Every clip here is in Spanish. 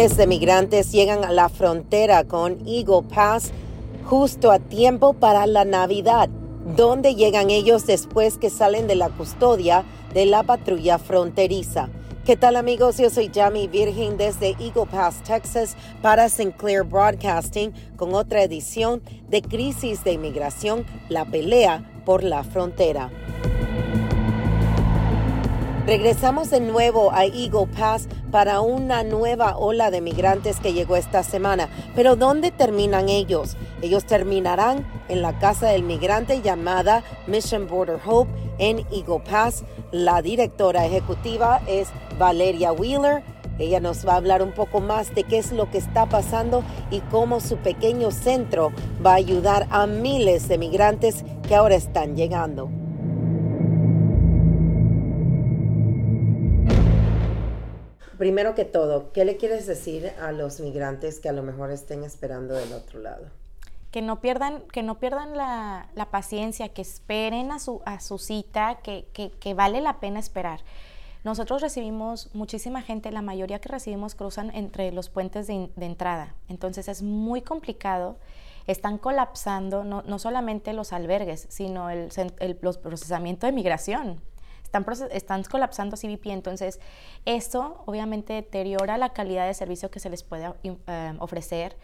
Miles de migrantes llegan a la frontera con Eagle Pass justo a tiempo para la Navidad. ¿Dónde llegan ellos después que salen de la custodia de la patrulla fronteriza? ¿Qué tal amigos? Yo soy Jamie Virgin desde Eagle Pass, Texas, para Sinclair Broadcasting con otra edición de Crisis de Inmigración, la pelea por la frontera. Regresamos de nuevo a Eagle Pass para una nueva ola de migrantes que llegó esta semana. Pero ¿dónde terminan ellos? Ellos terminarán en la casa del migrante llamada Mission Border Hope en Eagle Pass. La directora ejecutiva es Valeria Wheeler. Ella nos va a hablar un poco más de qué es lo que está pasando y cómo su pequeño centro va a ayudar a miles de migrantes que ahora están llegando. Primero que todo, ¿qué le quieres decir a los migrantes que a lo mejor estén esperando del otro lado? Que no pierdan, que no pierdan la, paciencia, que esperen a su, a su cita, que, vale la pena esperar. Nosotros recibimos muchísima gente, la mayoría que recibimos cruzan entre los puentes de, entrada. Entonces es muy complicado. Están colapsando no, solamente los albergues, sino el, el los procesamiento de migración están, están colapsando CBP, entonces eso obviamente deteriora la calidad de servicio que se les puede eh, ofrecer,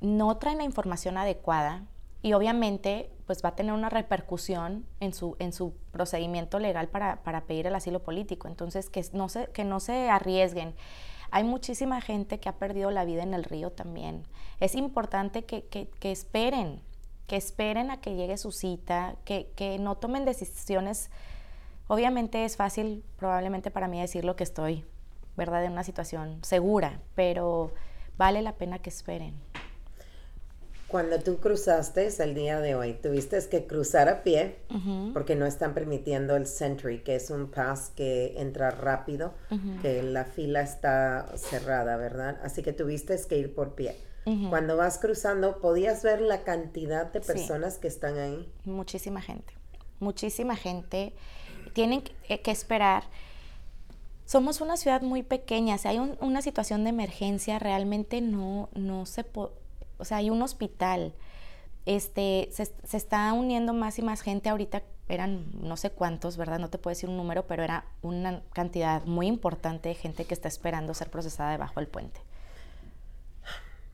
no traen la información adecuada y obviamente pues va a tener una repercusión en su, en su procedimiento legal para, para pedir el asilo político, entonces que no se, que no se arriesguen. Hay muchísima gente que ha perdido la vida en el río también. Es importante que, que, que esperen, que esperen a que llegue su cita, que, que no tomen decisiones Obviamente es fácil probablemente para mí decirlo que estoy, ¿verdad?, en una situación segura, pero vale la pena que esperen. Cuando tú cruzaste el día de hoy, tuviste que cruzar a pie porque no están permitiendo el Sentry, que es un pass que entra rápido, que la fila está cerrada, ¿verdad? Así que tuviste que ir por pie. Cuando vas cruzando, ¿podías ver la cantidad de personas que están ahí? Muchísima gente, muchísima gente tienen eh, que esperar. Somos una ciudad muy pequeña, si hay una situación de emergencia, realmente no, no se puede, o sea, hay un hospital, este, se, se, está uniendo más y más gente, ahorita eran no sé cuántos, ¿verdad? No te puedo decir un número, pero era una cantidad muy importante de gente que está esperando ser procesada debajo del puente.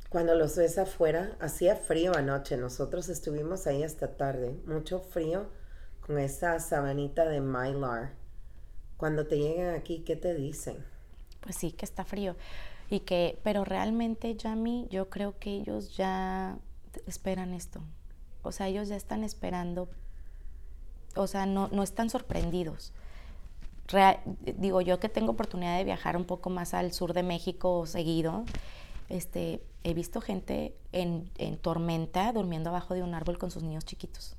Cuando los ves afuera, hacía frío anoche, nosotros estuvimos ahí hasta tarde, mucho frío con esa sabanita de Mylar. Cuando te llegan aquí, ¿qué te dicen? Pues sí, que está frío. Y que, pero realmente, Yami, yo creo que ellos ya esperan esto. O sea, ellos ya están esperando, o sea, no, no están sorprendidos. digo, yo que tengo oportunidad de viajar un poco más al sur de México seguido, este, he visto gente en, en tormenta durmiendo abajo de un árbol con sus niños chiquitos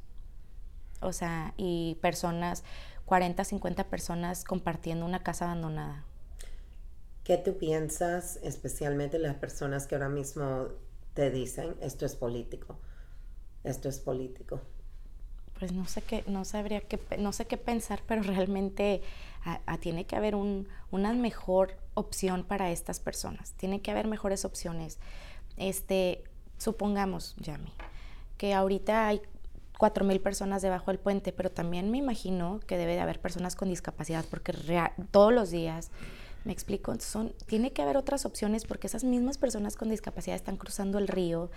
o sea, y personas, 40, 50 personas compartiendo una casa abandonada. ¿Qué tú piensas, especialmente las personas que ahora mismo te dicen, esto es político, esto es político? Pues no sé qué, no sabría qué, no sé qué pensar, pero realmente tiene que haber un, una mejor opción para estas personas. Tiene que haber mejores opciones. Este, supongamos, Yami, que ahorita hay cuatro mil personas debajo del puente, pero también me imagino que debe de haber personas con discapacidad, porque todos los días, me explico, son, tiene que haber otras opciones porque esas mismas personas con discapacidad están cruzando el río,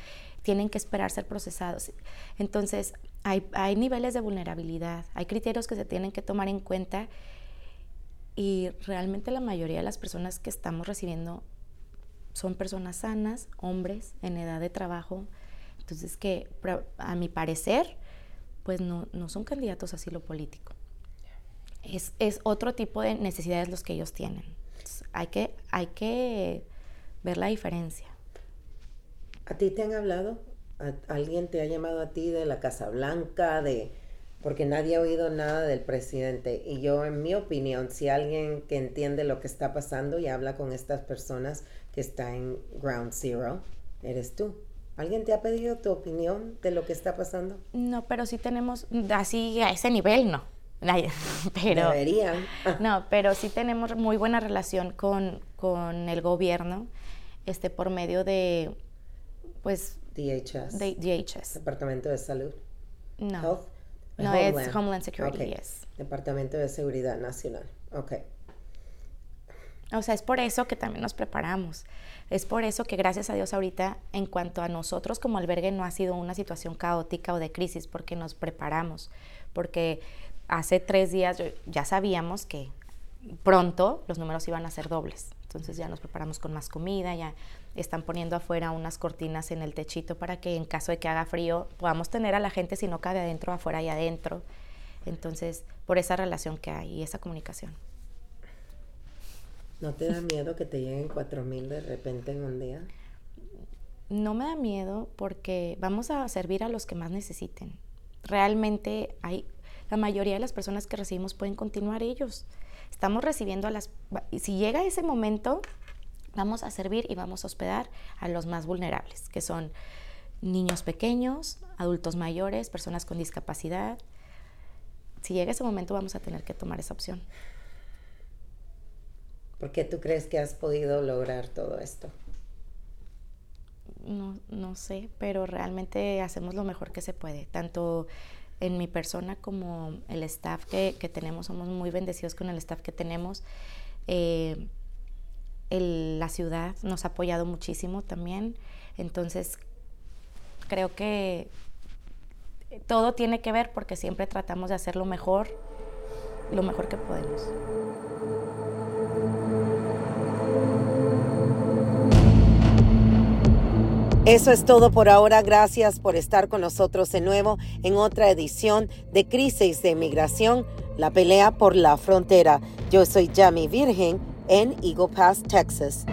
tienen que esperar ser procesados. Entonces, hay, hay niveles de vulnerabilidad, hay criterios que se tienen que tomar en cuenta y realmente la mayoría de las personas que estamos recibiendo son personas sanas, hombres en edad de trabajo. Entonces, que a mi parecer, pues no, no son candidatos a asilo político. Es, es, otro tipo de necesidades los que ellos tienen. hay, que, hay que ver la diferencia. ¿A ti te han hablado? ¿Alguien te ha llamado a ti de la Casa Blanca? De... Porque nadie ha oído nada del presidente. Y yo, en mi opinión, si alguien que entiende lo que está pasando y habla con estas personas que están en Ground Zero, eres tú. ¿Alguien te ha pedido tu opinión de lo que está pasando? No, pero sí tenemos, así a ese nivel no. Pero, Deberían. no, pero sí tenemos muy buena relación con, con el gobierno este, por medio de, pues... DHS. De, DHS. Departamento de Salud. No. Health. No, es Homeland Security, okay. yes. Departamento de Seguridad Nacional. Ok. O sea, es por eso que también nos preparamos. Es por eso que gracias a Dios ahorita, en cuanto a nosotros como albergue, no ha sido una situación caótica o de crisis, porque nos preparamos, porque hace tres días ya sabíamos que pronto los números iban a ser dobles. Entonces ya nos preparamos con más comida, ya están poniendo afuera unas cortinas en el techito para que en caso de que haga frío podamos tener a la gente si no cabe adentro, afuera y adentro. Entonces, por esa relación que hay y esa comunicación. ¿No te da miedo que te lleguen cuatro mil de repente en un día? No me da miedo porque vamos a servir a los que más necesiten. Realmente hay, la mayoría de las personas que recibimos pueden continuar ellos. Estamos recibiendo a las, si llega ese momento, vamos a servir y vamos a hospedar a los más vulnerables, que son niños pequeños, adultos mayores, personas con discapacidad. Si llega ese momento, vamos a tener que tomar esa opción. ¿Por qué tú crees que has podido lograr todo esto? No, no sé, pero realmente hacemos lo mejor que se puede, tanto en mi persona como el staff que, que tenemos, somos muy bendecidos con el staff que tenemos. Eh, la ciudad nos ha apoyado muchísimo también, entonces creo que todo tiene que ver porque siempre tratamos de hacer lo mejor, lo mejor que podemos. Eso es todo por ahora. Gracias por estar con nosotros de nuevo en otra edición de Crisis de Inmigración, la pelea por la frontera. Yo soy Jamie Virgen en Eagle Pass, Texas.